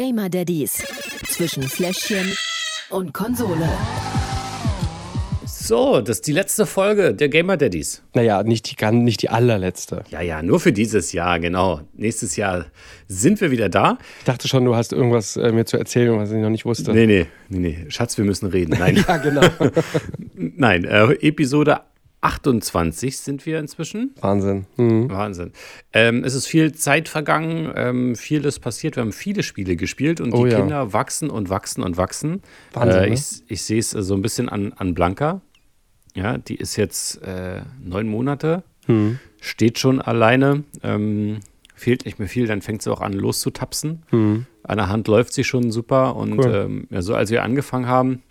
Gamer Daddies zwischen Fläschchen und Konsole. So, das ist die letzte Folge der Gamer Daddies. Naja, nicht die, nicht die allerletzte. Ja, ja, nur für dieses Jahr, genau. Nächstes Jahr sind wir wieder da. Ich dachte schon, du hast irgendwas äh, mir zu erzählen, was ich noch nicht wusste. Nee, nee, nee, nee. Schatz, wir müssen reden. Nein, Ja, genau. nein. Äh, Episode 28 sind wir inzwischen. Wahnsinn. Mhm. Wahnsinn. Ähm, es ist viel Zeit vergangen, ähm, viel ist passiert. Wir haben viele Spiele gespielt und Oh die ja. Kinder wachsen und wachsen und wachsen. Wahnsinn, äh, ne? ich ich sehe es so ein bisschen an, an Blanca. Ja, die ist jetzt äh, neun Monate, Mhm. steht schon alleine, ähm, fehlt nicht mehr viel, dann fängt sie auch an loszutapsen. Mhm. An der Hand läuft sie schon super und Cool. ähm, ja, so als wir angefangen haben,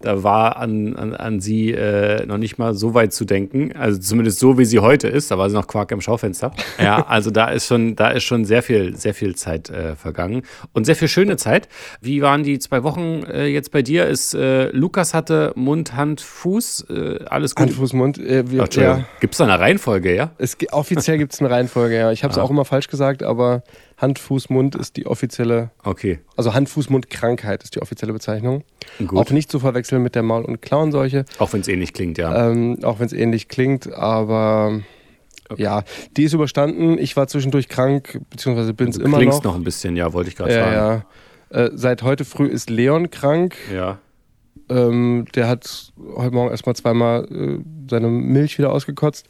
da war an, an, an sie äh, noch nicht mal so weit zu denken. Also zumindest so, wie sie heute ist. Da war sie noch Quark im Schaufenster. Ja, also da ist schon, da ist schon sehr viel, sehr viel Zeit äh, vergangen. Und sehr viel schöne Zeit. Wie waren die zwei Wochen äh, jetzt bei dir? Ist äh, Lukas hatte Mund, Hand, Fuß, äh, alles gut. Hand, Fuß, Mund. Äh, wir, ja, Gibt es da eine Reihenfolge, ja? es, offiziell gibt es eine Reihenfolge, ja. Ich habe es Ah. auch immer falsch gesagt, aber Hand, Fuß, Mund ist die offizielle, Okay, also Hand, Fuß, Mund Krankheit ist die offizielle Bezeichnung. gut. Auch nicht zu verwechseln mit der Maul- und Klauenseuche, Auch wenn es ähnlich klingt, ja. ähm, auch wenn es ähnlich klingt, aber ja, die ist überstanden. Ich war zwischendurch krank, beziehungsweise bin es du immer klingst noch. noch ein bisschen, ja, wollte ich gerade ja, sagen. ja. Äh, seit heute früh ist Leon krank. Ja. Ähm, der hat heute Morgen erstmal zweimal äh, seine Milch wieder ausgekotzt.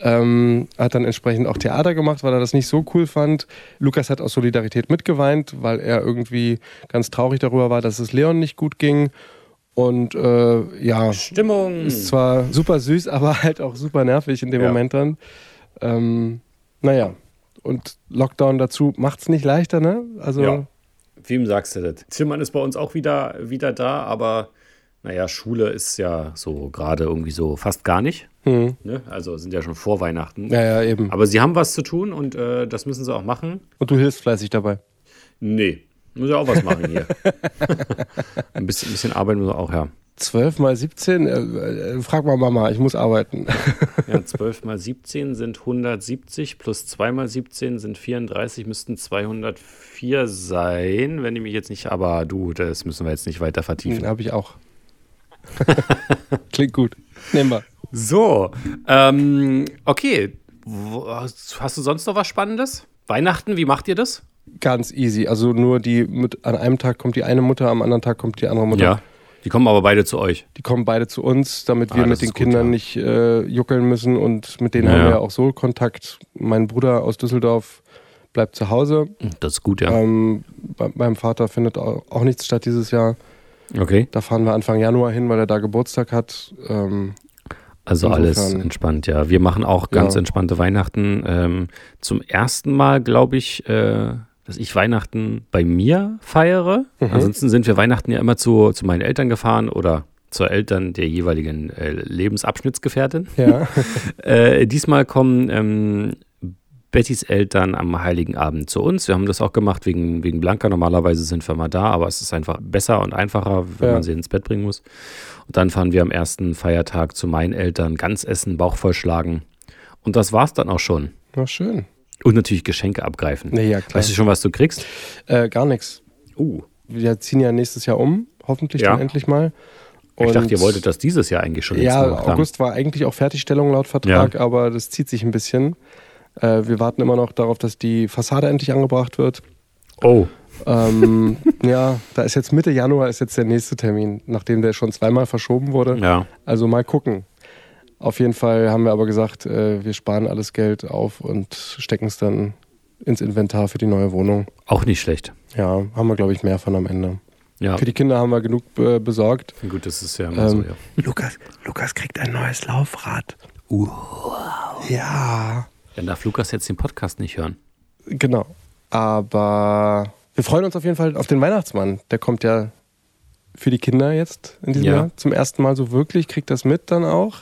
Ähm, hat dann entsprechend auch Theater gemacht, weil er das nicht so cool fand. Lukas hat aus Solidarität mitgeweint, weil er irgendwie ganz traurig darüber war, dass es Leon nicht gut ging. Und äh, ja, Stimmung. ist zwar super süß, aber halt auch super nervig in dem Ja. Moment dann. Ähm, naja, und Lockdown dazu macht es nicht leichter, ne? Also Ja. Wem sagst du das? Tillmann ist bei uns auch wieder, wieder da, aber naja, Schule ist ja so gerade irgendwie so fast gar nicht. hm. Ne? Also sind ja schon vor Weihnachten. ja, ja, eben. Aber sie haben was zu tun und äh, das müssen sie auch machen. Und du hilfst fleißig dabei. Nee, muss ja auch was machen hier. ein bisschen, ein bisschen arbeiten muss auch, ja. 12 mal 17? Äh, äh, frag mal Mama, ich muss arbeiten. ja 12 mal 17 sind 170, plus 2 mal 17 sind 34, müssten 204 sein, wenn ich mich jetzt nicht, aber du, das müssen wir jetzt nicht weiter vertiefen. Habe ich auch. Klingt gut. Nehmen wir. So, ähm, okay. Hast du sonst noch was Spannendes? Weihnachten, wie macht ihr das? Ganz easy. Also nur die mit, an einem Tag kommt die eine Mutter, am anderen Tag kommt die andere Mutter. Die kommen aber beide zu euch. Die kommen beide zu uns, damit wir Ah, das mit den gut, Kindern ja. nicht äh, juckeln müssen und mit denen Ja, haben wir ja. ja auch so Kontakt. Mein Bruder aus Düsseldorf bleibt zu Hause. Das ist gut, ja. Ähm, bei, meinem Vater findet auch, auch nichts statt dieses Jahr. Okay. Da fahren wir Anfang Januar hin, weil er da Geburtstag hat. Ähm, Also alles entspannt, ja. Wir machen auch ganz Ja. entspannte Weihnachten. Ähm, zum ersten Mal, glaube ich, äh, dass ich Weihnachten bei mir feiere. Mhm. Ansonsten sind wir Weihnachten ja immer zu, zu meinen Eltern gefahren oder zur Eltern der jeweiligen äh, Lebensabschnittsgefährtin. ja. Äh, diesmal kommen ähm, Bettys Eltern am Heiligen Abend zu uns. Wir haben das auch gemacht wegen, wegen Blanca. Normalerweise sind wir mal da, aber es ist einfach besser und einfacher, wenn Ja. man sie ins Bett bringen muss. Und dann fahren wir am ersten Feiertag zu meinen Eltern, ganz essen, Bauch vollschlagen. Und das war's dann auch schon. Na schön. Und natürlich Geschenke abgreifen. Nee, ja, klar. Weißt du schon, was du kriegst? Äh, gar nichts. Uh, Wir ziehen ja nächstes Jahr um, hoffentlich Ja. dann endlich mal. ich Und- dachte, ihr wolltet das dieses Jahr eigentlich schon jetzt Ja. August war eigentlich auch Fertigstellung laut Vertrag, aber das zieht sich ein bisschen. Äh, wir warten immer noch darauf, dass die Fassade endlich angebracht wird. Oh, Ähm, ja, da ist jetzt Mitte Januar ist jetzt der nächste Termin, nachdem der schon zweimal verschoben wurde. ja. Also mal gucken. Auf jeden Fall haben wir aber gesagt, äh, wir sparen alles Geld auf und stecken es dann ins Inventar für die neue Wohnung. Auch nicht schlecht. Ja, haben wir, glaube ich, mehr von am Ende. Ja, Für die Kinder haben wir genug äh, besorgt. gut, das ist ja immer so, Ähm, ja. Lukas, Lukas kriegt ein neues Laufrad. Uh. Ja, Dann darf Lukas jetzt den Podcast nicht hören. genau. Aber wir freuen uns auf jeden Fall auf den Weihnachtsmann. Der kommt ja für die Kinder jetzt in diesem Ja. Jahr zum ersten Mal so wirklich, kriegt das mit dann auch.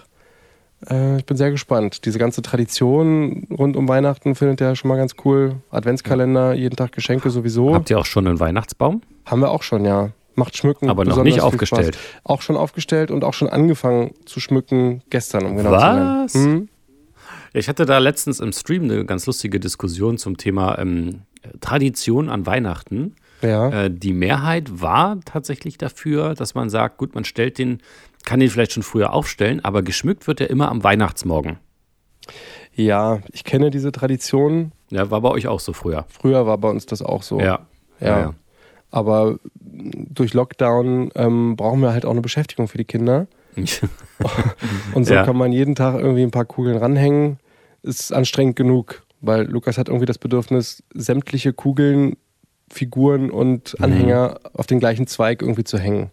Äh, ich bin sehr gespannt. Diese ganze Tradition rund um Weihnachten findet er schon mal ganz cool. Adventskalender, jeden Tag Geschenke sowieso. Habt ihr auch schon einen Weihnachtsbaum? Haben wir auch schon, ja. Macht Schmücken. Aber noch nicht aufgestellt. Auch schon aufgestellt und auch schon angefangen zu schmücken gestern, um genau Was? zu sein. Mhm. Ja, ich hatte da letztens im Stream eine ganz lustige Diskussion zum Thema ähm, Tradition an Weihnachten. Ja. Äh, die Mehrheit war tatsächlich dafür, dass man sagt, gut, man stellt den, kann den vielleicht schon früher aufstellen, aber geschmückt wird er immer am Weihnachtsmorgen. Ja, ich kenne diese Tradition. Ja, war bei euch auch so früher. Früher war bei uns das auch so. Ja. Ja. Aber durch Lockdown ähm, brauchen wir halt auch eine Beschäftigung für die Kinder. Und so Ja. kann man jeden Tag irgendwie ein paar Kugeln ranhängen. Ist anstrengend genug, weil Lukas hat irgendwie das Bedürfnis, sämtliche Kugeln, Figuren und Mhm. Anhänger auf den gleichen Zweig irgendwie zu hängen.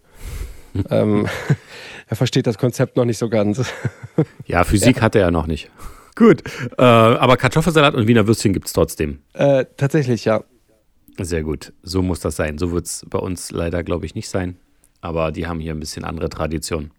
ähm, er versteht das Konzept noch nicht so ganz. Ja, Physik hat er ja noch nicht. Gut. Äh, aber Kartoffelsalat und Wiener Würstchen gibt es trotzdem. Äh, tatsächlich, ja. Sehr gut. So muss das sein. So wird es bei uns leider, glaube ich, nicht sein. Aber die haben hier ein bisschen andere Tradition.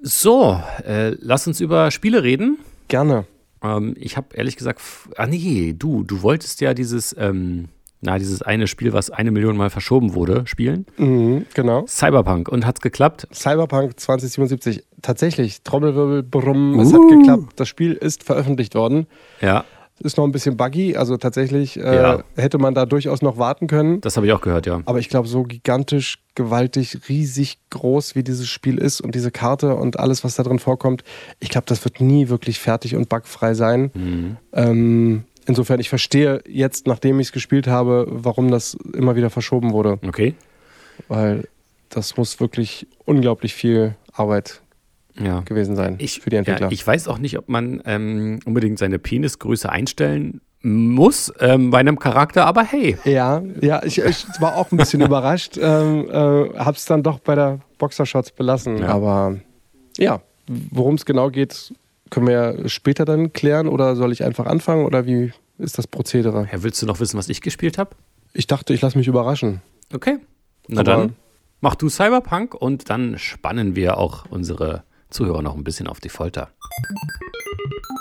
So, äh, lass uns über Spiele reden. Gerne. Ähm, ich habe ehrlich gesagt, ah nee, du, du wolltest ja dieses, ähm, na, dieses eine Spiel, was eine Million Mal verschoben wurde, spielen. Mhm, genau. Cyberpunk. Und hat's geklappt? Cyberpunk 2077. Tatsächlich, Trommelwirbel, Brumm, es hat Uh. geklappt. Das Spiel ist veröffentlicht worden. Ja, Ist noch ein bisschen buggy, also tatsächlich äh, Ja. hätte man da durchaus noch warten können. das habe ich auch gehört, ja. Aber ich glaube, so gigantisch, gewaltig, riesig groß, wie dieses Spiel ist und diese Karte und alles, was da drin vorkommt, ich glaube, das wird nie wirklich fertig und bugfrei sein. Mhm. Ähm, insofern, ich verstehe jetzt, nachdem ich es gespielt habe, warum das immer wieder verschoben wurde. Okay. Weil das muss wirklich unglaublich viel Arbeit Ja. gewesen sein Ich, für die Entwickler. Ja, ich weiß auch nicht, ob man ähm, unbedingt seine Penisgröße einstellen muss ähm, bei einem Charakter, aber hey. Ja, ja, ich, ich war auch ein bisschen überrascht. Ähm, äh, hab's dann doch bei der Boxershots belassen. Ja. Aber ja, worum es genau geht, können wir ja später dann klären oder soll ich einfach anfangen oder wie ist das Prozedere? Ja, willst du noch wissen, was ich gespielt habe? Ich dachte, ich lasse mich überraschen. Okay. Na Aber- dann mach du Cyberpunk und dann spannen wir auch unsere Zuhörer noch ein bisschen auf die Folter.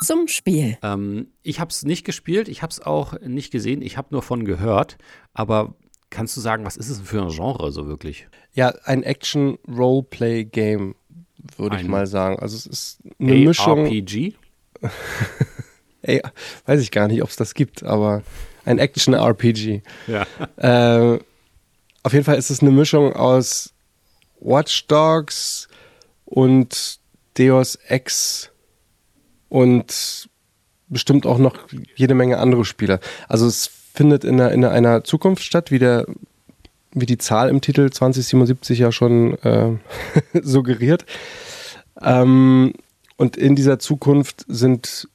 Zum Spiel. Ähm, ich habe es nicht gespielt, ich habe es auch nicht gesehen, ich habe nur von gehört. Aber kannst du sagen, was ist es denn für ein Genre so wirklich? Ja, ein Action-Roleplay-Game, würde ich mal sagen. Also es ist eine Mischung. ARPG? Ey, weiß ich gar nicht, ob es das gibt, aber ein Action-RPG. Ja. Äh, auf jeden Fall ist es eine Mischung aus Watch Dogs und Deus Ex und bestimmt auch noch jede Menge andere Spiele. Also es findet in einer, in einer Zukunft statt, wie, der, wie die Zahl im Titel 2077 ja schon äh, suggeriert. Ähm, und in dieser Zukunft sind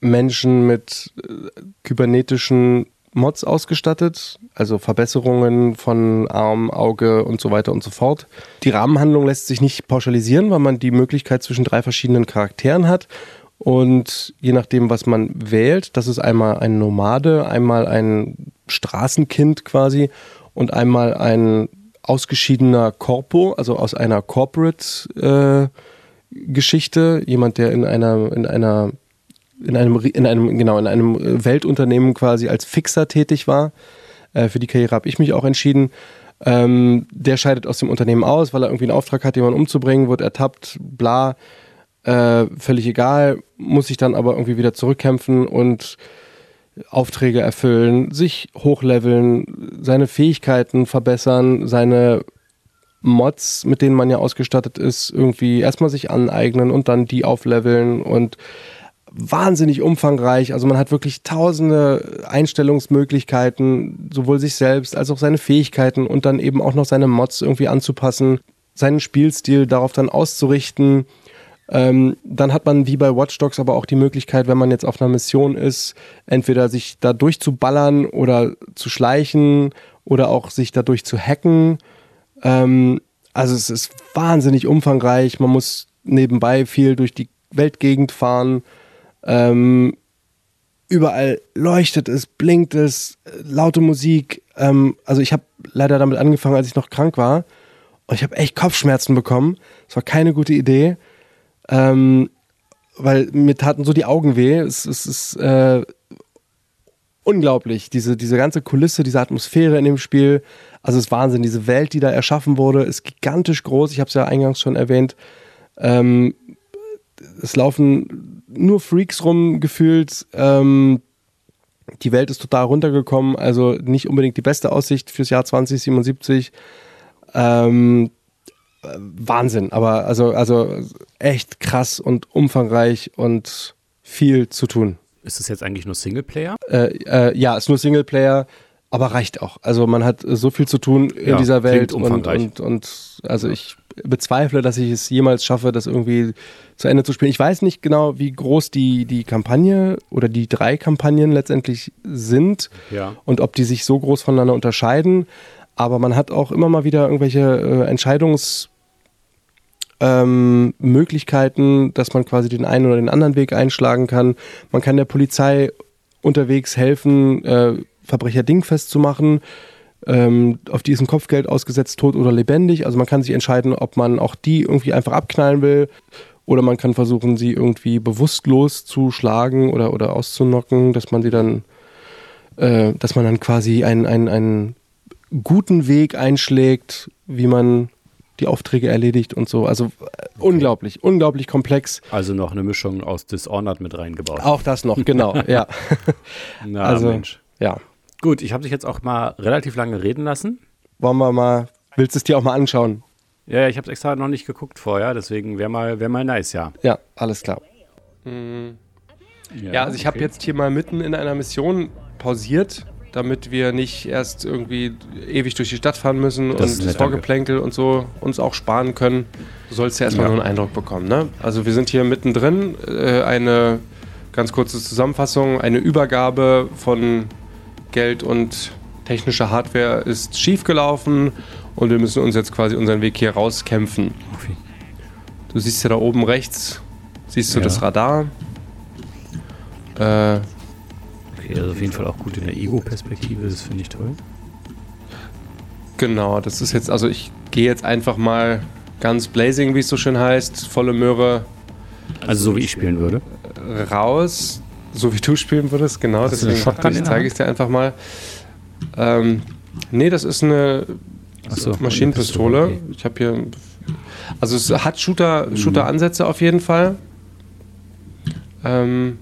Menschen mit äh, kybernetischen Mods ausgestattet, also Verbesserungen von Arm, Auge und so weiter und so fort. Die Rahmenhandlung lässt sich nicht pauschalisieren, weil man die Möglichkeit zwischen drei verschiedenen Charakteren hat. Und je nachdem, was man wählt, das ist einmal ein Nomade, einmal ein Straßenkind quasi und einmal ein ausgeschiedener Corpo, also aus einer Corporate äh, jemand, der in einer, in einer in einem, in einem, genau, in einem Weltunternehmen quasi als Fixer tätig war. Äh, für die Karriere habe ich mich auch entschieden. Ähm, der scheidet aus dem Unternehmen aus, weil er irgendwie einen Auftrag hat, jemanden umzubringen, wird ertappt, bla. Äh, völlig egal, muss sich dann aber irgendwie wieder zurückkämpfen und Aufträge erfüllen, sich hochleveln, seine Fähigkeiten verbessern, seine Mods, mit denen man ja ausgestattet ist, irgendwie erstmal sich aneignen und dann die aufleveln und wahnsinnig umfangreich. Also man hat wirklich tausende Einstellungsmöglichkeiten, sowohl sich selbst als auch seine Fähigkeiten und dann eben auch noch seine Mods irgendwie anzupassen, seinen Spielstil darauf dann auszurichten. Ähm, dann hat man wie bei Watch Dogs aber auch die Möglichkeit, wenn man jetzt auf einer Mission ist, entweder sich da durchzuballern oder zu schleichen oder auch sich dadurch zu hacken. Ähm, also es ist wahnsinnig umfangreich. Man muss nebenbei viel durch die Weltgegend fahren. Ähm, überall leuchtet es, blinkt es, äh, laute Musik. Ähm, also ich habe leider damit angefangen, als ich noch krank war. Und ich habe echt Kopfschmerzen bekommen. Es war keine gute Idee. Ähm, weil mir taten so die Augen weh. Es, es ist äh, unglaublich. Diese, diese ganze Kulisse, diese Atmosphäre in dem Spiel. Also es ist Wahnsinn. Diese Welt, die da erschaffen wurde, ist gigantisch groß. Ich habe es ja eingangs schon erwähnt. Ähm, es laufen nur Freaks rum gefühlt. Ähm, Die Welt ist total runtergekommen, also nicht unbedingt die beste Aussicht fürs Jahr 2077. Ähm, Wahnsinn, aber also, also echt krass und umfangreich und viel zu tun. Ist es jetzt eigentlich nur Singleplayer? Äh, äh, ja, ist nur Singleplayer, aber reicht auch. Also man hat so viel zu tun in Ja, dieser Welt und, umfangreich. und, und also ich bezweifle, dass ich es jemals schaffe, das irgendwie zu Ende zu spielen. Ich weiß nicht genau, wie groß die, die Kampagne oder die drei Kampagnen letztendlich sind Ja. und ob die sich so groß voneinander unterscheiden. Aber man hat auch immer mal wieder irgendwelche äh, Entscheidungs- ähm, Möglichkeiten, dass man quasi den einen oder den anderen Weg einschlagen kann. Man kann der Polizei unterwegs helfen, äh, Verbrecher dingfest zu machen. Ähm, auf die ist ein Kopfgeld ausgesetzt, tot oder lebendig. Also man kann sich entscheiden, ob man auch die irgendwie einfach abknallen will oder man kann versuchen, sie irgendwie bewusstlos zu schlagen oder, oder auszunocken, dass man sie dann, äh, dass man dann quasi einen, einen, einen guten Weg einschlägt, wie man die Aufträge erledigt und so. Also äh, unglaublich, unglaublich komplex. Also noch eine Mischung aus Dishonored mit reingebaut. Auch das noch, genau, ja. Na, also, Mensch. ja. Gut, ich habe dich jetzt auch mal relativ lange reden lassen. Wollen wir mal, willst du es dir auch mal anschauen? Ja, ja, ich habe es extra noch nicht geguckt vorher, deswegen wäre mal, wär mal nice, ja. Ja, alles klar. Ja, also ich habe okay. jetzt hier mal mitten in einer Mission pausiert, damit wir nicht erst irgendwie ewig durch die Stadt fahren müssen Das und das Vorgeplänkel und so uns auch sparen können. Du sollst ja erstmal Ja. nur einen Eindruck bekommen. Ne? Also wir sind hier mittendrin. Äh, eine ganz kurze Zusammenfassung. Eine Übergabe von Geld und technischer Hardware ist schiefgelaufen und wir müssen uns jetzt quasi unseren Weg hier rauskämpfen. Du siehst ja da oben rechts, siehst du Ja. das Radar. Äh, Okay, also auf jeden Fall auch gut in der Ego-Perspektive, das finde ich toll. genau, das ist jetzt, also ich gehe jetzt einfach mal ganz blazing, wie es so schön heißt, volle Möhre Also so wie ich spielen würde. raus, so wie du spielen würdest, genau, Hast deswegen zeige ich es dir einfach mal. Ähm, nee, das ist eine so, Maschinenpistole. Pistole, Ich habe hier, also es hat Shooter, Mhm. Shooter-Ansätze auf jeden Fall. Ähm,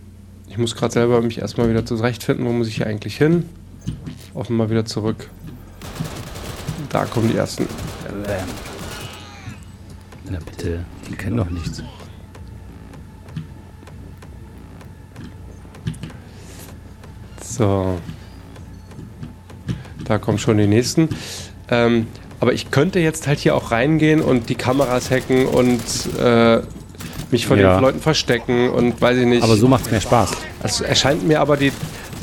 ich muss gerade selber mich erstmal wieder zurechtfinden, wo muss ich hier eigentlich hin? Offen mal wieder zurück. Da kommen die ersten. Na bitte, die kennen doch nichts. So. Da kommen schon die nächsten. Ähm, aber ich könnte jetzt halt hier auch reingehen und die Kameras hacken und äh, mich von Ja. den Leuten verstecken und weiß ich nicht. Aber so macht es mehr Spaß. Also erscheint mir aber die,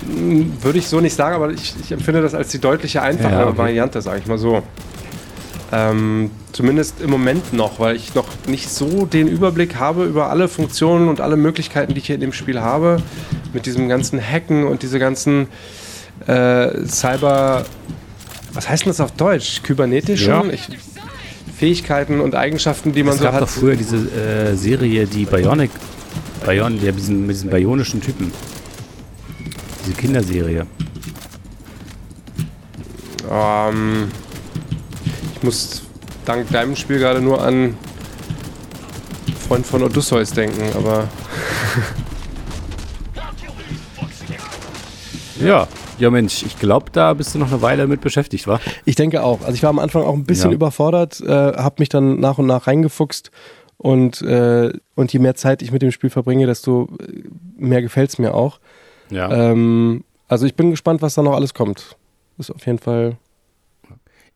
mh, würde ich so nicht sagen, aber ich, ich empfinde das als die deutliche einfache Ja, okay. Variante, sage ich mal so. Ähm, zumindest im Moment noch, weil ich noch nicht so den Überblick habe über alle Funktionen und alle Möglichkeiten, die ich hier in dem Spiel habe. Mit diesem ganzen Hacken und diese ganzen äh, Cyber. Was heißt denn das auf Deutsch? Kybernetischen Ja. ich, Fähigkeiten und Eigenschaften, die man Es so gab hat. doch früher diese äh, Serie, die Bionic, Bion, die, mit, diesen, mit diesen bionischen Typen. Diese Kinderserie. Ähm, ich muss dank deinem Spiel gerade nur an Freund von Odysseus denken, aber Ja. Ja, Mensch, ich glaube, da bist du noch eine Weile mit beschäftigt, wa? ich denke auch. Also ich war am Anfang auch ein bisschen Ja. überfordert, äh, habe mich dann nach und nach reingefuchst und, äh, und je mehr Zeit ich mit dem Spiel verbringe, desto äh, mehr gefällt es mir auch. Ja. Ähm, also ich bin gespannt, was da noch alles kommt. Ist auf jeden Fall.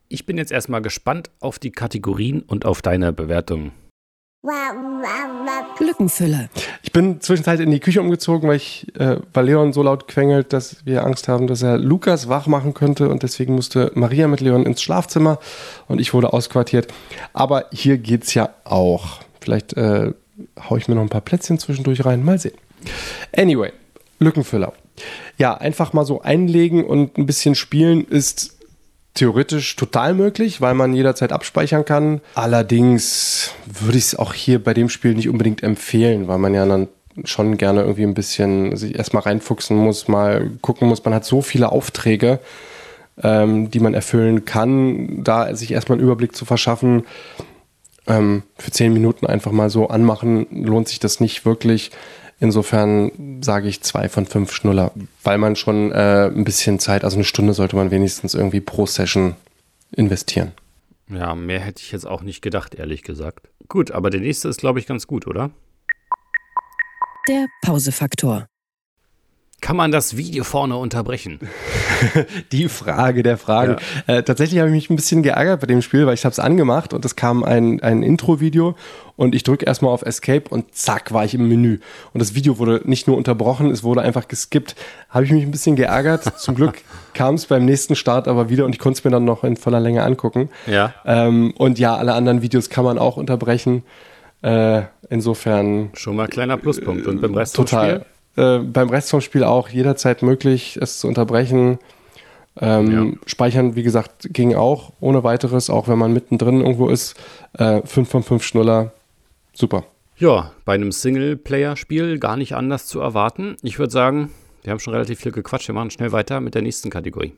Ich bin jetzt erstmal gespannt auf die Kategorien und auf deine Bewertung. Lückenfüller. Ich bin zwischenzeitlich in die Küche umgezogen, weil, ich, äh, Leon so laut quengelt, dass wir Angst haben, dass er Lukas wach machen könnte und deswegen musste Maria mit Leon ins Schlafzimmer und ich wurde ausquartiert. Aber hier geht's ja auch. Vielleicht äh, haue ich mir noch ein paar Plätzchen zwischendurch rein. Mal sehen. Anyway, Lückenfüller. Ja, einfach mal so einlegen und ein bisschen spielen ist theoretisch total möglich, weil man jederzeit abspeichern kann. Allerdings würde ich es auch hier bei dem Spiel nicht unbedingt empfehlen, weil man ja dann schon gerne irgendwie ein bisschen sich erstmal reinfuchsen muss, mal gucken muss. Man hat so viele Aufträge, ähm, die man erfüllen kann, da sich erstmal einen Überblick zu verschaffen. Ähm, für zehn Minuten einfach mal so anmachen, lohnt sich das nicht wirklich. Insofern sage ich zwei von fünf Schnuller, weil man schon äh, ein bisschen Zeit, also eine Stunde sollte man wenigstens irgendwie pro Session investieren. Ja, mehr hätte ich jetzt auch nicht gedacht, ehrlich gesagt. Gut, aber der nächste ist, glaube ich, ganz gut, oder? Der Pausefaktor. Kann man das Video vorne unterbrechen? Die Frage der Fragen. Ja. Äh, tatsächlich habe ich mich ein bisschen geärgert bei dem Spiel, weil ich habe es angemacht und es kam ein, ein Intro-Video und ich drücke erstmal auf Escape und zack war ich im Menü. Und das Video wurde nicht nur unterbrochen, es wurde einfach geskippt. Habe ich mich ein bisschen geärgert. Zum Glück kam es beim nächsten Start aber wieder und ich konnte es mir dann noch in voller Länge angucken. Ja. Ähm, und ja, alle anderen Videos kann man auch unterbrechen. Äh, insofern. Schon mal kleiner Pluspunkt. Und beim Rest total. Äh, beim Rest vom Spiel auch jederzeit möglich, es zu unterbrechen. Ähm, ja. Speichern, wie gesagt, ging auch ohne weiteres, auch wenn man mittendrin irgendwo ist. Äh, 5 von 5 Schnuller, super. Ja, bei einem Singleplayer-Spiel gar nicht anders zu erwarten. Ich würde sagen, wir haben schon relativ viel gequatscht. Wir machen schnell weiter mit der nächsten Kategorie.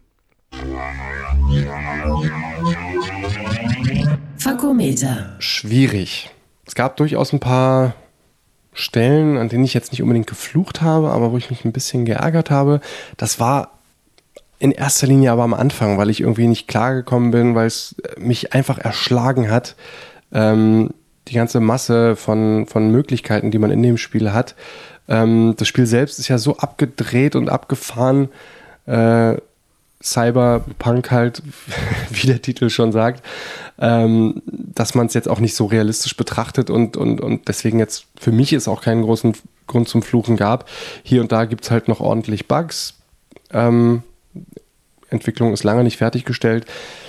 Fakometer. Schwierig. Es gab durchaus ein paar Stellen, an denen ich jetzt nicht unbedingt geflucht habe, aber wo ich mich ein bisschen geärgert habe. Das war in erster Linie aber am Anfang, weil ich irgendwie nicht klargekommen bin, weil es mich einfach erschlagen hat. Ähm, die ganze Masse von, von Möglichkeiten, die man in dem Spiel hat. Ähm, das Spiel selbst ist ja so abgedreht und abgefahren. Äh, Cyberpunk halt, wie der Titel schon sagt, ähm, dass man es jetzt auch nicht so realistisch betrachtet und, und, und deswegen jetzt für mich es auch keinen großen Grund zum Fluchen gab. Hier und da gibt es halt noch ordentlich Bugs. Ähm, Entwicklung ist lange nicht fertiggestellt.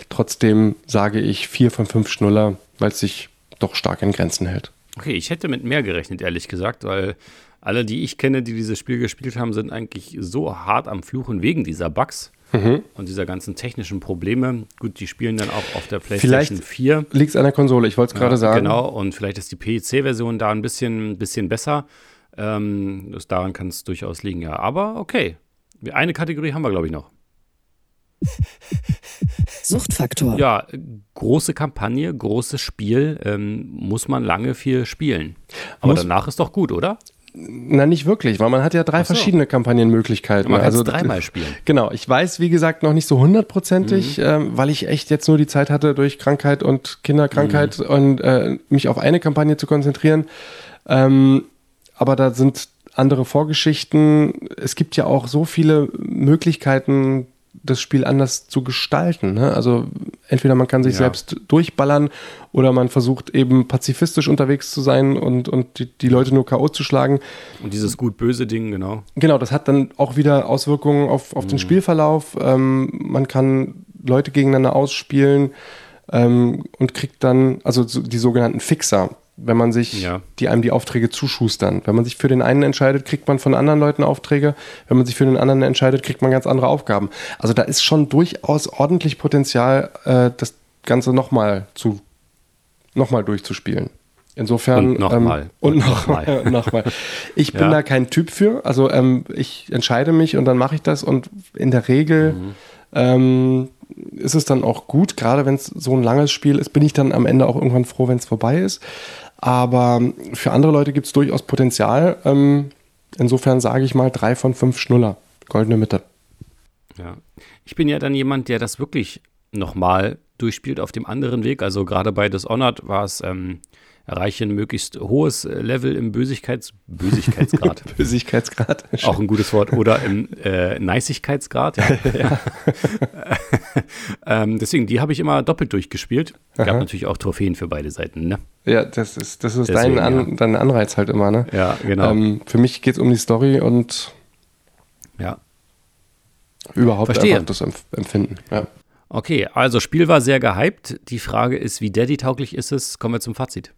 Trotzdem sage ich vier von fünf Schnuller, weil es sich doch stark in Grenzen hält. Okay, ich hätte mit mehr gerechnet, ehrlich gesagt, weil alle, die ich kenne, die dieses Spiel gespielt haben, sind eigentlich so hart am Fluchen wegen dieser Bugs mhm. und dieser ganzen technischen Probleme. Gut, die spielen dann auch auf der PlayStation vielleicht 4. Liegt es an der Konsole, ich wollte es ja, gerade sagen. Genau, und vielleicht ist die PEC-Version da ein bisschen, bisschen besser. Ähm, das, daran kann es durchaus liegen, ja. Aber okay. Eine Kategorie haben wir, glaube ich, noch. Suchtfaktor. Ja, große Kampagne, großes Spiel, ähm, muss man lange viel spielen. Aber muss, danach ist doch gut, oder? Na, nicht wirklich, weil man hat ja drei so. verschiedene Kampagnenmöglichkeiten. Man kann also dreimal spielen. Genau, ich weiß, wie gesagt, noch nicht so hundertprozentig, mhm. ähm, weil ich echt jetzt nur die Zeit hatte, durch Krankheit und Kinderkrankheit mhm. und äh, mich auf eine Kampagne zu konzentrieren. Ähm, aber da sind andere Vorgeschichten. Es gibt ja auch so viele Möglichkeiten, das Spiel anders zu gestalten. Ne? Also entweder man kann sich ja. selbst durchballern oder man versucht eben pazifistisch unterwegs zu sein und, und die, die Leute nur K.O. zu schlagen. Und dieses gut-böse Ding, genau. Genau, das hat dann auch wieder Auswirkungen auf, auf mhm. den Spielverlauf. Ähm, man kann Leute gegeneinander ausspielen ähm, und kriegt dann, also die sogenannten Fixer wenn man sich, ja. die einem die Aufträge zuschustern. Wenn man sich für den einen entscheidet, kriegt man von anderen Leuten Aufträge. Wenn man sich für den anderen entscheidet, kriegt man ganz andere Aufgaben. Also da ist schon durchaus ordentlich Potenzial, äh, das Ganze nochmal zu, nochmal durchzuspielen. Insofern. Und nochmal. Ähm, und nochmal. Noch ich bin ja. da kein Typ für. Also ähm, ich entscheide mich und dann mache ich das und in der Regel mhm. ähm, ist es dann auch gut, gerade wenn es so ein langes Spiel ist, bin ich dann am Ende auch irgendwann froh, wenn es vorbei ist. Aber für andere Leute gibt es durchaus Potenzial. Ähm, insofern sage ich mal drei von fünf Schnuller. Goldene Mitte. Ja. Ich bin ja dann jemand, der das wirklich nochmal durchspielt auf dem anderen Weg. Also gerade bei Dishonored war es ähm, erreiche ein möglichst hohes Level im Bösigkeits Bösigkeitsgrad. Bösigkeitsgrad. Auch ein gutes Wort. Oder im äh, Neisigkeitsgrad. Ja. ja. ähm, deswegen, die habe ich immer doppelt durchgespielt. Gab Aha. natürlich auch Trophäen für beide Seiten. Ne? Ja, das ist, das ist Deswegen, dein, An, ja. dein Anreiz halt immer. Ne? Ja, genau. Ähm, für mich geht es um die Story und ja. überhaupt Verstehe. einfach das Empfinden. Ja. Okay, also Spiel war sehr gehypt. Die Frage ist, wie Daddy-tauglich ist es? Kommen wir zum Fazit.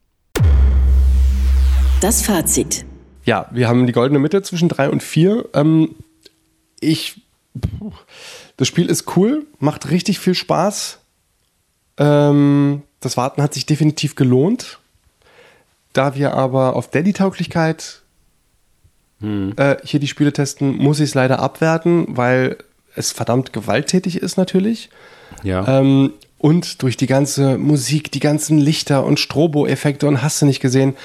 Das Fazit. Ja, wir haben die goldene Mitte zwischen drei und vier. Ähm, ich. Das Spiel ist cool, macht richtig viel Spaß. Ähm, das Warten hat sich definitiv gelohnt. Da wir aber auf Daddy-Tauglichkeit hm. äh, hier die Spiele testen, muss ich es leider abwerten, weil es verdammt gewalttätig ist natürlich. Ja. Ähm, und durch die ganze Musik, die ganzen Lichter und Strobo-Effekte und hast du nicht gesehen,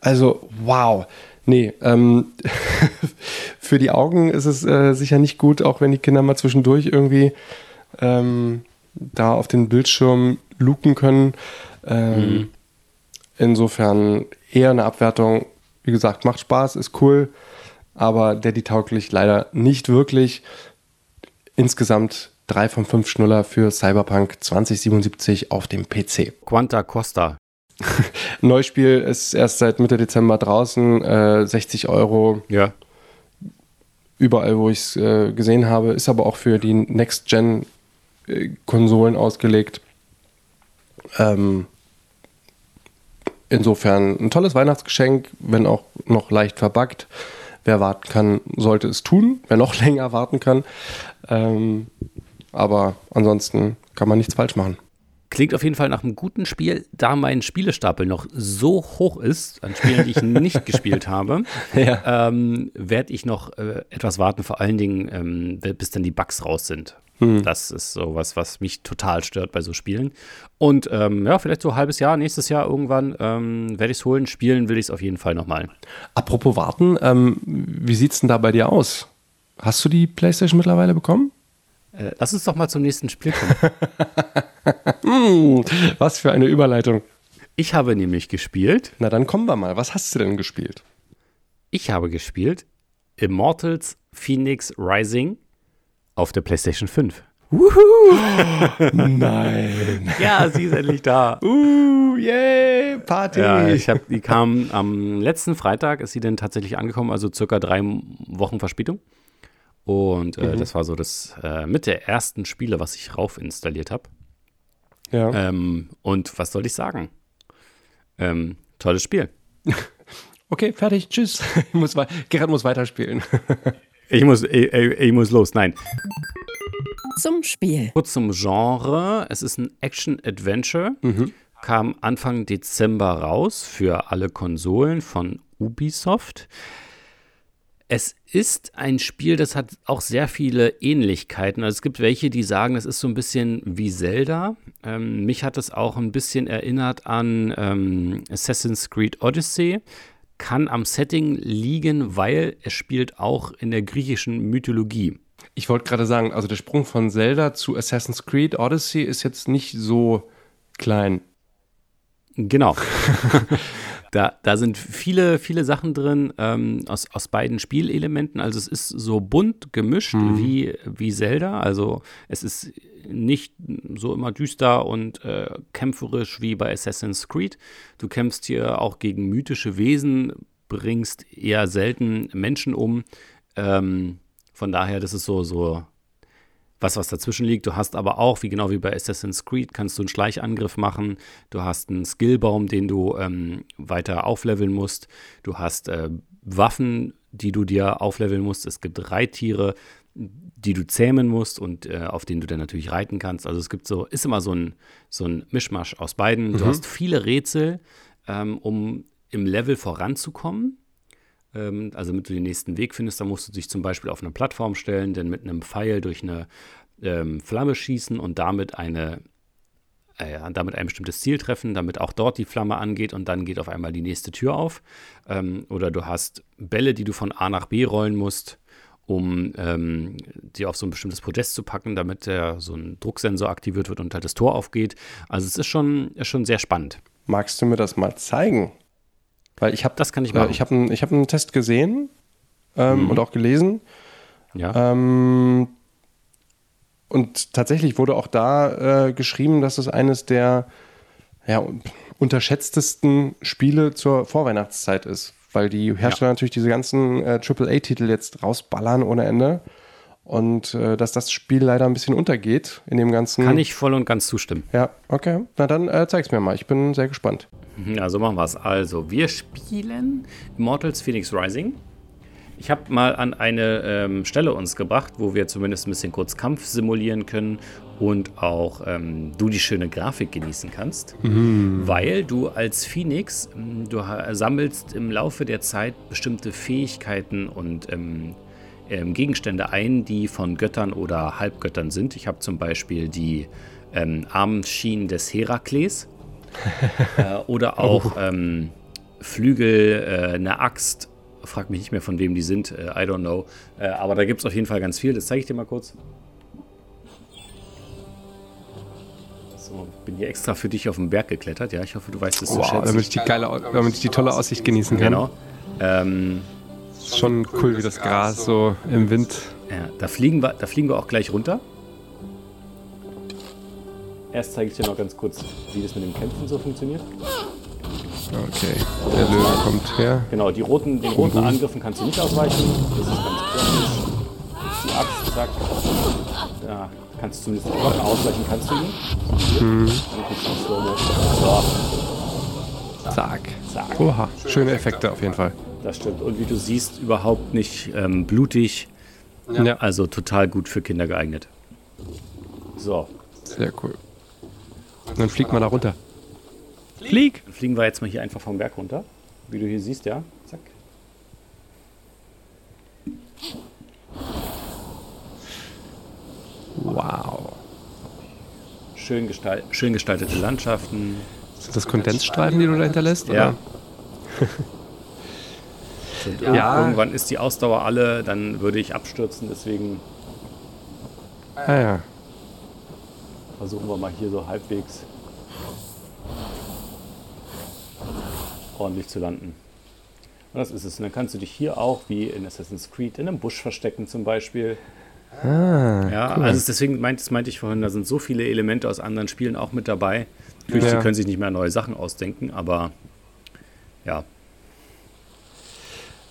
also, wow. Nee, ähm, für die Augen ist es äh, sicher nicht gut, auch wenn die Kinder mal zwischendurch irgendwie ähm, da auf den Bildschirm luken können. Ähm, mhm. Insofern eher eine Abwertung. Wie gesagt, macht Spaß, ist cool, aber Daddy-tauglich leider nicht wirklich. Insgesamt drei von fünf Schnuller für Cyberpunk 2077 auf dem PC. Quanta Costa. Neuspiel ist erst seit Mitte Dezember draußen, äh, 60 Euro. Ja. Überall, wo ich es äh, gesehen habe, ist aber auch für die Next-Gen-Konsolen ausgelegt. Ähm, insofern ein tolles Weihnachtsgeschenk, wenn auch noch leicht verbuggt. Wer warten kann, sollte es tun. Wer noch länger warten kann. Ähm, aber ansonsten kann man nichts falsch machen. Klingt auf jeden Fall nach einem guten Spiel, da mein Spielestapel noch so hoch ist an Spielen, die ich nicht gespielt habe, ja. ähm, werde ich noch äh, etwas warten, vor allen Dingen, ähm, bis dann die Bugs raus sind. Hm. Das ist sowas, was mich total stört bei so Spielen. Und ähm, ja, vielleicht so ein halbes Jahr, nächstes Jahr irgendwann ähm, werde ich es holen. Spielen will ich es auf jeden Fall nochmal. Apropos warten, ähm, wie sieht es denn da bei dir aus? Hast du die PlayStation mittlerweile bekommen? Äh, lass uns doch mal zum nächsten Spiel kommen. mm, was für eine Überleitung. Ich habe nämlich gespielt. Na dann kommen wir mal. Was hast du denn gespielt? Ich habe gespielt Immortals Phoenix Rising auf der PlayStation 5. Wuhu! Nein. ja, sie ist endlich da. Uh, yay, Party. Ja, ich hab, die kam am letzten Freitag, ist sie denn tatsächlich angekommen, also circa drei Wochen Verspätung. Und äh, mhm. das war so das äh, mit der ersten Spiele, was ich rauf installiert habe. Ja. Ähm, und was soll ich sagen? Ähm, tolles Spiel. Okay, fertig, tschüss. muss, Gerhard muss weiterspielen. ich, muss, ich, ich muss los, nein. Zum Spiel. Kurz zum Genre. Es ist ein Action-Adventure. Mhm. Kam Anfang Dezember raus für alle Konsolen von Ubisoft. Es ist ein Spiel, das hat auch sehr viele Ähnlichkeiten. Also es gibt welche, die sagen, es ist so ein bisschen wie Zelda. Ähm, mich hat es auch ein bisschen erinnert an ähm, Assassin's Creed Odyssey. Kann am Setting liegen, weil es spielt auch in der griechischen Mythologie. Ich wollte gerade sagen, also der Sprung von Zelda zu Assassin's Creed Odyssey ist jetzt nicht so klein. Genau. Da, da sind viele, viele Sachen drin ähm, aus, aus beiden Spielelementen. Also es ist so bunt gemischt mhm. wie, wie Zelda. Also es ist nicht so immer düster und äh, kämpferisch wie bei Assassin's Creed. Du kämpfst hier auch gegen mythische Wesen, bringst eher selten Menschen um. Ähm, von daher, das ist so, so was, was dazwischen liegt. Du hast aber auch, wie genau wie bei Assassin's Creed, kannst du einen Schleichangriff machen. Du hast einen Skillbaum, den du ähm, weiter aufleveln musst. Du hast äh, Waffen, die du dir aufleveln musst. Es gibt Reittiere, die du zähmen musst und äh, auf denen du dann natürlich reiten kannst. Also es gibt so, ist immer so ein, so ein Mischmasch aus beiden. Mhm. Du hast viele Rätsel, ähm, um im Level voranzukommen. Ähm, also damit du den nächsten Weg findest, da musst du dich zum Beispiel auf eine Plattform stellen, dann mit einem Pfeil durch eine ähm, Flamme schießen und damit eine äh, damit ein bestimmtes Ziel treffen, damit auch dort die Flamme angeht und dann geht auf einmal die nächste Tür auf. Ähm, oder du hast Bälle, die du von A nach B rollen musst, um ähm, die auf so ein bestimmtes Podest zu packen, damit der, so ein Drucksensor aktiviert wird und halt das Tor aufgeht. Also es ist schon, ist schon sehr spannend. Magst du mir das mal zeigen? Weil ich habe das kann ich machen. Äh, ich habe einen hab einen Test gesehen ähm, mhm. und auch gelesen. Ja. Ähm, und tatsächlich wurde auch da äh, geschrieben, dass es eines der ja, unterschätztesten Spiele zur Vorweihnachtszeit ist, weil die Hersteller ja. natürlich diese ganzen äh, AAA-Titel jetzt rausballern ohne Ende. Und äh, dass das Spiel leider ein bisschen untergeht in dem ganzen. Kann ich voll und ganz zustimmen. Ja, okay. Na dann äh, zeig's mir mal. Ich bin sehr gespannt. Ja, so machen wir es. Also, wir spielen Immortals Phoenix Rising. Ich habe mal an eine ähm, Stelle uns gebracht, wo wir zumindest ein bisschen kurz Kampf simulieren können und auch ähm, du die schöne Grafik genießen kannst. Mhm. Weil du als Phoenix, ähm, du sammelst im Laufe der Zeit bestimmte Fähigkeiten und ähm, ähm, Gegenstände ein, die von Göttern oder Halbgöttern sind. Ich habe zum Beispiel die ähm, Armschienen des Herakles äh, oder auch oh. ähm, Flügel, äh, eine Axt frag mich nicht mehr, von wem die sind. Äh, I don't know. Äh, aber da gibt es auf jeden Fall ganz viel. Das zeige ich dir mal kurz. So, bin hier extra für dich auf den Berg geklettert. Ja, ich hoffe, du weißt es zu Wow, schätzen. damit ich die geile, damit ich die tolle Aussicht genießen kann. Genau. Ähm, Ist schon cool, wie das Gras so im Wind. ja, da, fliegen wir, da fliegen wir auch gleich runter. Erst zeige ich dir noch ganz kurz, wie das mit dem Kämpfen so funktioniert. Okay, der Löwe kommt her. Genau, die roten, den roten Angriffen kannst du nicht ausweichen. Das ist ganz praktisch. Die Axt, zack. Da kannst du zumindest die ausweichen, kannst du ihn. Dann kriegst du Slow-Mo. So, Zack. zack. Oha, schöne Effekte auf jeden Fall. Das stimmt. Und wie du siehst, überhaupt nicht ähm, blutig. Ja, Also total gut für Kinder geeignet. So, sehr cool. Und dann fliegt man da runter. Flieg! dann fliegen wir jetzt mal hier einfach vom Berg runter. Wie du hier siehst, ja. Zack. Wow. Schön, gestalt schön gestaltete Landschaften. Sind das Kondensstreifen, die du da hinterlässt? Ja. Ja. Irgendwann ist die Ausdauer alle, dann würde ich abstürzen. Deswegen Ah ja. Versuchen wir mal hier so halbwegs ordentlich zu landen. Und das ist es. Und dann kannst du dich hier auch, wie in Assassin's Creed, in einem Busch verstecken zum Beispiel. Ah, Ja, cool. also deswegen meinte, das meinte ich vorhin, da sind so viele Elemente aus anderen Spielen auch mit dabei. Natürlich, Ja. die können sich nicht mehr neue Sachen ausdenken, aber ja.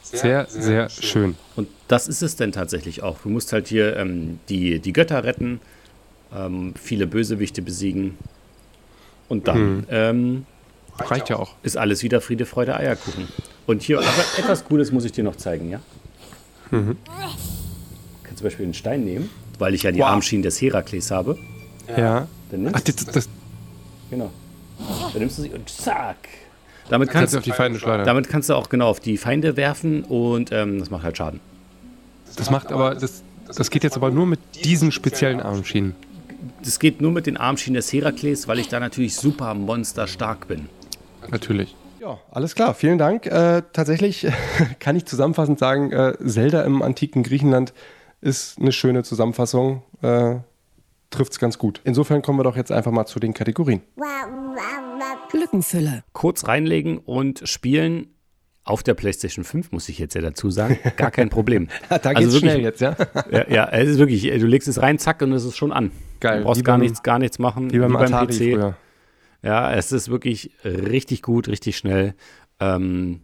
Sehr, sehr schön. Und das ist es denn tatsächlich auch. Du musst halt hier ähm, die, die Götter retten, ähm, viele Bösewichte besiegen. Und dann Hm. ähm, Reicht ja auch. ist alles wieder Friede, Freude, Eierkuchen. Und hier aber etwas Cooles muss ich dir noch zeigen, ja? Mhm. Kannst zum Beispiel einen Stein nehmen, weil ich ja die Wow. Armschienen des Herakles habe. Ja. Dann nimmst Ach, das, das Genau. Dann nimmst du sie und zack. Damit kannst kannst, du auf die Feinde schleudern. damit kannst du auch genau auf die Feinde werfen und ähm, das macht halt Schaden. Das macht aber, das, das geht jetzt aber nur mit diesen speziellen Armschienen. Das geht nur mit den Armschienen des Herakles, weil ich da natürlich super monsterstark bin. Natürlich. Ja, alles klar. Vielen Dank. Äh, tatsächlich kann ich zusammenfassend sagen, äh, Zelda im antiken Griechenland ist eine schöne Zusammenfassung. Äh, Trifft es ganz gut. Insofern kommen wir doch jetzt einfach mal zu den Kategorien. Lückenfüller. Kurz reinlegen und spielen auf der PlayStation 5, muss ich jetzt ja dazu sagen. Gar kein Problem. da Also geht's wirklich- schnell jetzt, ja? Ja, ja, es ist wirklich, du legst es rein, zack, und es ist schon an. Geil. Du brauchst Wie gar beim- nichts, gar nichts machen. Wie beim Atari früher. Ja, es ist wirklich richtig gut, richtig schnell. Ähm,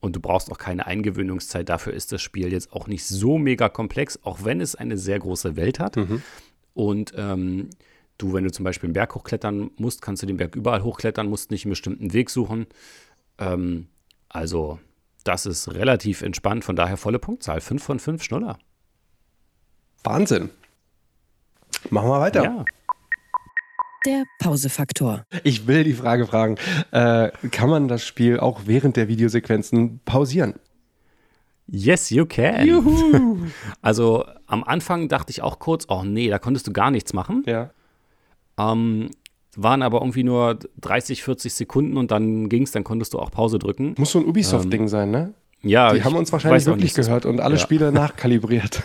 und du brauchst auch keine Eingewöhnungszeit. Dafür ist das Spiel jetzt auch nicht so mega komplex, auch wenn es eine sehr große Welt hat. Mhm. Und ähm, du, wenn du zum Beispiel einen Berg hochklettern musst, kannst du den Berg überall hochklettern, musst nicht einen bestimmten Weg suchen. Ähm, also, das ist relativ entspannt. Von daher volle Punktzahl. 5 von 5 Schnuller. Wahnsinn. Machen wir weiter. Ja. Der Pausefaktor. Ich will die Frage fragen, äh, kann man das Spiel auch während der Videosequenzen pausieren? Yes, you can. Juhu! Also am Anfang dachte ich auch kurz, oh nee, da konntest du gar nichts machen. ja. Ähm, waren aber irgendwie nur 30, 40 Sekunden und dann ging's, dann konntest du auch Pause drücken. Muss so ein Ubisoft-Ding sein, ne? Ja, Die haben uns wahrscheinlich wirklich nicht. gehört und alle Ja. Spiele nachkalibriert.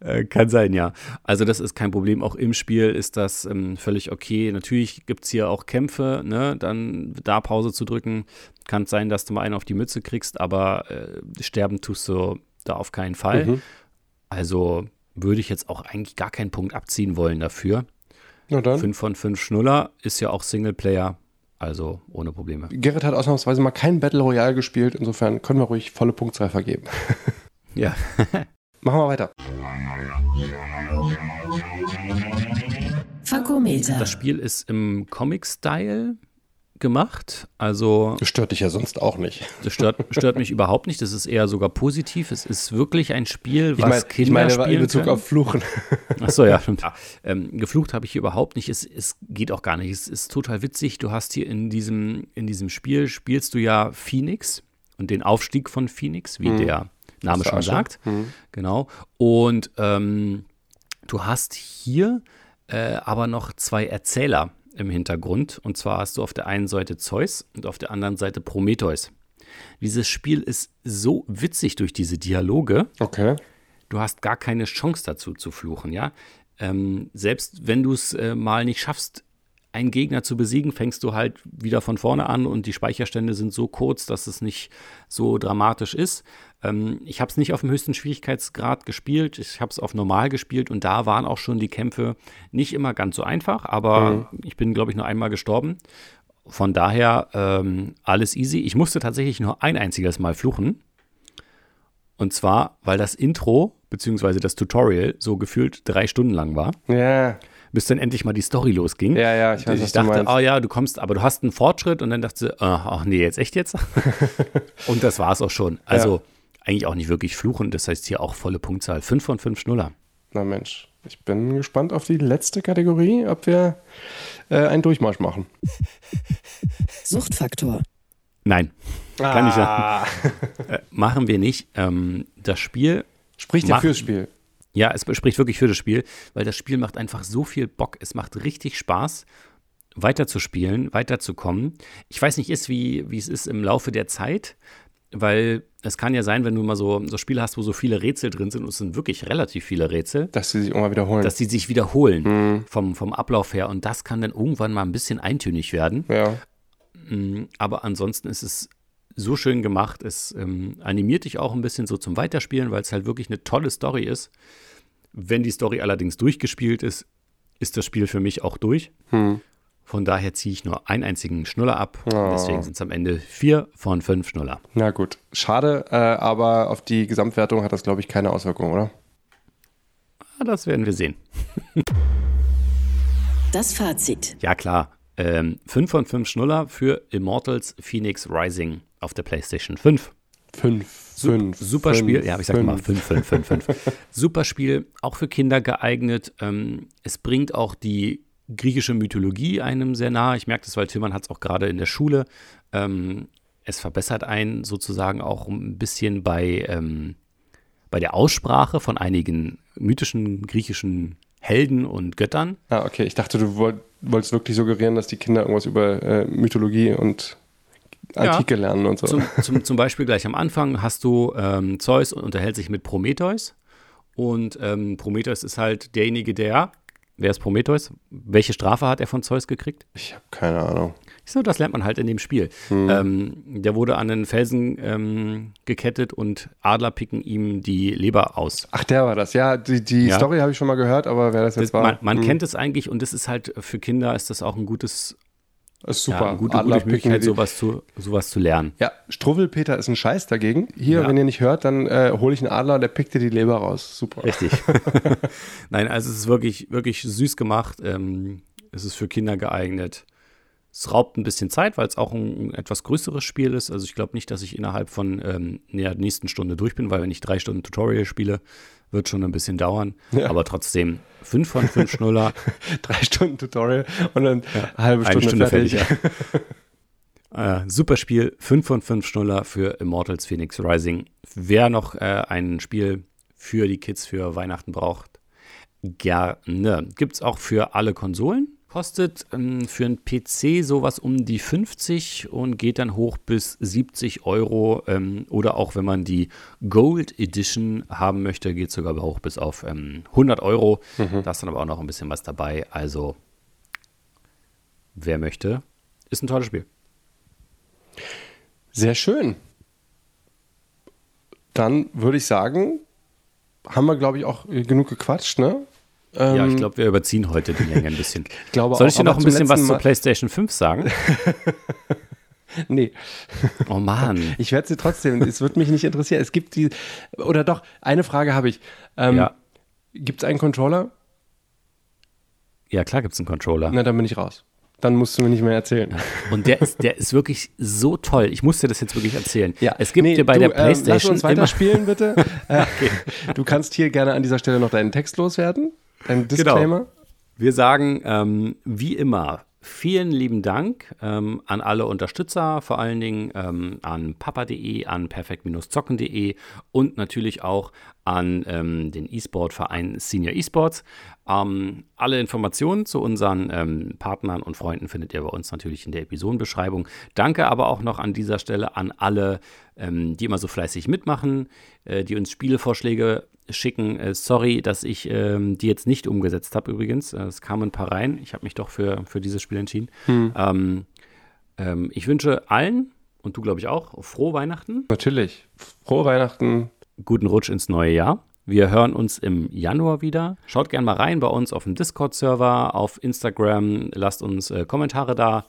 Äh, kann sein, ja. Also das ist kein Problem. Auch im Spiel ist das ähm, völlig okay. Natürlich gibt's hier auch Kämpfe, ne? Dann da Pause zu drücken. Kann sein, dass du mal einen auf die Mütze kriegst, aber äh, sterben tust du da auf keinen Fall. Mhm. Also würde ich jetzt auch eigentlich gar keinen Punkt abziehen wollen dafür. Na dann. 5 von 5 Schnuller ist ja auch Singleplayer, also ohne Probleme. Gerrit hat ausnahmsweise mal kein Battle Royale gespielt, insofern können wir ruhig volle Punktzahl vergeben. Ja. Machen wir weiter. Fakometer. Das Spiel ist im Comic-Style gemacht, also Das stört dich ja sonst auch nicht. das stört, stört mich überhaupt nicht. Das ist eher sogar positiv. Es ist wirklich ein Spiel, Ich was meine, Kinder ich meine in spielen Bezug können. auf Fluchen. Achso, ja, stimmt. Ja, ähm, geflucht habe ich hier überhaupt nicht. Es, es geht auch gar nicht. Es ist total witzig. Du hast hier in diesem, in diesem Spiel, spielst du ja Phoenix und den Aufstieg von Phoenix, wie Mhm. der Name schon Asche. sagt. Mhm. Genau. Und ähm, du hast hier äh, aber noch zwei Erzähler im Hintergrund. Und zwar hast du auf der einen Seite Zeus und auf der anderen Seite Prometheus. Dieses Spiel ist so witzig durch diese Dialoge. Okay. Du hast gar keine Chance dazu zu fluchen, ja. Ähm, selbst wenn du es äh, mal nicht schaffst, einen Gegner zu besiegen, fängst du halt wieder von vorne an und die Speicherstände sind so kurz, dass es nicht so dramatisch ist. Ähm, ich habe es nicht auf dem höchsten Schwierigkeitsgrad gespielt, ich habe es auf normal gespielt und da waren auch schon die Kämpfe nicht immer ganz so einfach, aber mhm. ich bin, glaube ich, nur einmal gestorben. Von daher ähm, alles easy. Ich musste tatsächlich nur ein einziges Mal fluchen. Und zwar, weil das Intro bzw. das Tutorial so gefühlt drei Stunden lang war. Ja bis dann endlich mal die Story losging. Ja, ja, ich weiß, Ich dachte, oh ja, du kommst, aber du hast einen Fortschritt und dann dachte sie, ach nee, jetzt echt jetzt? und das war es auch schon. Also ja. Eigentlich auch nicht wirklich fluchen, das heißt hier auch volle Punktzahl. 5 von 5 Schnuller. Na Mensch, ich bin gespannt auf die letzte Kategorie, ob wir äh, einen Durchmarsch machen. Suchtfaktor. Nein, ah. kann ich sagen. Äh, machen wir nicht. Ähm, das Spiel. Spricht ja fürs Spiel. Ja, es spricht wirklich für das Spiel, weil das Spiel macht einfach so viel Bock. Es macht richtig Spaß, weiterzuspielen, weiterzukommen. Ich weiß nicht, ist, wie, wie es ist im Laufe der Zeit, weil es kann ja sein, wenn du mal so, so Spiele hast, wo so viele Rätsel drin sind, und es sind wirklich relativ viele Rätsel. Dass sie sich irgendwann wiederholen. Dass sie sich wiederholen mhm. vom, vom Ablauf her. Und das kann dann irgendwann mal ein bisschen eintönig werden. Ja. Mm, aber ansonsten ist es so schön gemacht. Es ähm, animiert dich auch ein bisschen so zum Weiterspielen, weil es halt wirklich eine tolle Story ist. Wenn die Story allerdings durchgespielt ist, ist das Spiel für mich auch durch. Hm. Von daher ziehe ich nur einen einzigen Schnuller ab. Oh. Deswegen sind es am Ende vier von fünf Schnuller. Na gut. Schade, äh, aber auf die Gesamtwertung hat das, glaube ich, keine Auswirkung, oder? Ah, das werden wir sehen. Das Fazit. Ja, klar. Ähm, fünf von fünf Schnuller für Immortals Phoenix Rising auf der PlayStation 5. 5. Fünf, super fünf, Spiel, ja, ich sag fünf. mal 5, 5, 5, 5. super Spiel, auch für Kinder geeignet. Ähm, es bringt auch die griechische Mythologie einem sehr nahe. Ich merke das, weil Tillmann hat es auch gerade in der Schule. Ähm, es verbessert einen sozusagen auch ein bisschen bei, ähm, bei der Aussprache von einigen mythischen griechischen Helden und Göttern. Ah, okay. Ich dachte, du wollt, wolltest wirklich suggerieren, dass die Kinder irgendwas über äh, Mythologie und Antike ja, lernen und so. Zum, zum, zum, Beispiel gleich am Anfang hast du ähm, Zeus und unterhält sich mit Prometheus. Und ähm, Prometheus ist halt derjenige, der. Wer ist Prometheus? Welche Strafe hat er von Zeus gekriegt? Ich habe keine Ahnung. So, das lernt man halt in dem Spiel. Hm. Ähm, der wurde an den Felsen ähm, gekettet und Adler picken ihm die Leber aus. Ach, der war das. Ja, die, die ja. Story habe ich schon mal gehört, aber wer das jetzt das, war. Man, man hm. kennt es eigentlich und das ist halt für Kinder ist das auch ein gutes ist super. Ja, gute, gute Möglichkeit, sowas zu, sowas zu lernen. Ja, Struwwelpeter ist ein Scheiß dagegen. Hier, ja. wenn ihr nicht hört, dann äh, hole ich einen Adler, der pickt dir die Leber raus. Super. Richtig. Nein, also es ist wirklich, wirklich süß gemacht. Ähm, es ist für Kinder geeignet. Es raubt ein bisschen Zeit, weil es auch ein, ein, etwas größeres Spiel ist. Also ich glaube nicht, dass ich innerhalb von ähm, der nächsten Stunde durch bin, weil wenn ich drei Stunden Tutorial spiele, wird schon ein bisschen dauern. Ja. Aber trotzdem 5 von 5 Schnuller. Drei Stunden Tutorial und dann ja, eine halbe Stunde, Stunde fertig. fertig ja. äh, super Spiel, 5 von 5 Schnuller für Immortals Phoenix Rising. Wer noch äh, ein Spiel für die Kids für Weihnachten braucht, gerne. Gibt es auch für alle Konsolen. Kostet ähm, für einen PC sowas um die 50 und geht dann hoch bis 70 Euro. Ähm, oder auch wenn man die Gold Edition haben möchte, geht sogar hoch bis auf ähm, 100 Euro. Mhm. Da ist dann aber auch noch ein bisschen was dabei. Also, wer möchte, ist ein tolles Spiel. Sehr schön. Dann würde ich sagen, haben wir, glaube ich, auch genug gequatscht, ne? Ja, ich ähm, glaube, wir überziehen heute die Länge ein bisschen. ich glaube Soll ich dir noch ein bisschen was zur PlayStation 5 sagen? nee. Oh Mann. Ich werde sie trotzdem, es wird mich nicht interessieren. Es gibt die, oder doch, eine Frage habe ich. Ähm, ja. Gibt es einen Controller? Ja, klar gibt es einen Controller. Na, dann bin ich raus. Dann musst du mir nicht mehr erzählen. Ja. Und der ist, der ist wirklich so toll. Ich muss dir das jetzt wirklich erzählen. Ja. Es gibt nee, dir bei du, der PlayStation. Äh, lass uns weiterspielen, bitte. okay. Du kannst hier gerne an dieser Stelle noch deinen Text loswerden. Ein genau. Disclaimer? Genau. Wir sagen, ähm, wie immer, Vielen lieben Dank ähm, an alle Unterstützer, vor allen Dingen ähm, an papa.de, an perfekt-zocken.de und natürlich auch an ähm, den E-Sport-Verein Senior Esports. Ähm, alle Informationen zu unseren ähm, Partnern und Freunden findet ihr bei uns natürlich in der Episodenbeschreibung. Danke aber auch noch an dieser Stelle an alle, ähm, die immer so fleißig mitmachen, äh, die uns Spielevorschläge schicken. Äh, sorry, dass ich ähm, die jetzt nicht umgesetzt habe übrigens. Äh, es kamen ein paar rein. Ich habe mich doch für, für dieses Spiel entschieden. Hm. Ähm, ähm, ich wünsche allen, und du glaube ich auch, frohe Weihnachten. Natürlich. Frohe Weihnachten. Guten Rutsch ins neue Jahr. Wir hören uns im Januar wieder. Schaut gerne mal rein bei uns auf dem Discord-Server, auf Instagram. Lasst uns äh, Kommentare da,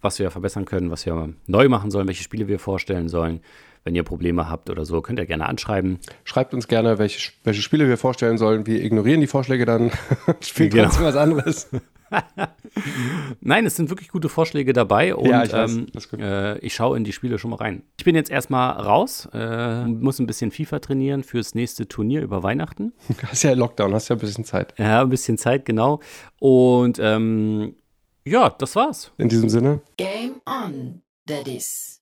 was wir verbessern können, was wir neu machen sollen, welche Spiele wir vorstellen sollen. Wenn ihr Probleme habt oder so, könnt ihr gerne anschreiben. Schreibt uns gerne, welche, welche Spiele wir vorstellen sollen. Wir ignorieren die Vorschläge dann, spielen Genau. trotzdem was anderes. Nein, es sind wirklich gute Vorschläge dabei und Ja, ich ähm, äh, ich schaue in die Spiele schon mal rein. Ich bin jetzt erstmal raus, äh, muss ein bisschen FIFA trainieren fürs nächste Turnier über Weihnachten. Hast ja Lockdown, hast ja ein bisschen Zeit. Ja, ein bisschen Zeit, genau. Und ähm, ja, das war's. In diesem Sinne. Game on, Daddies.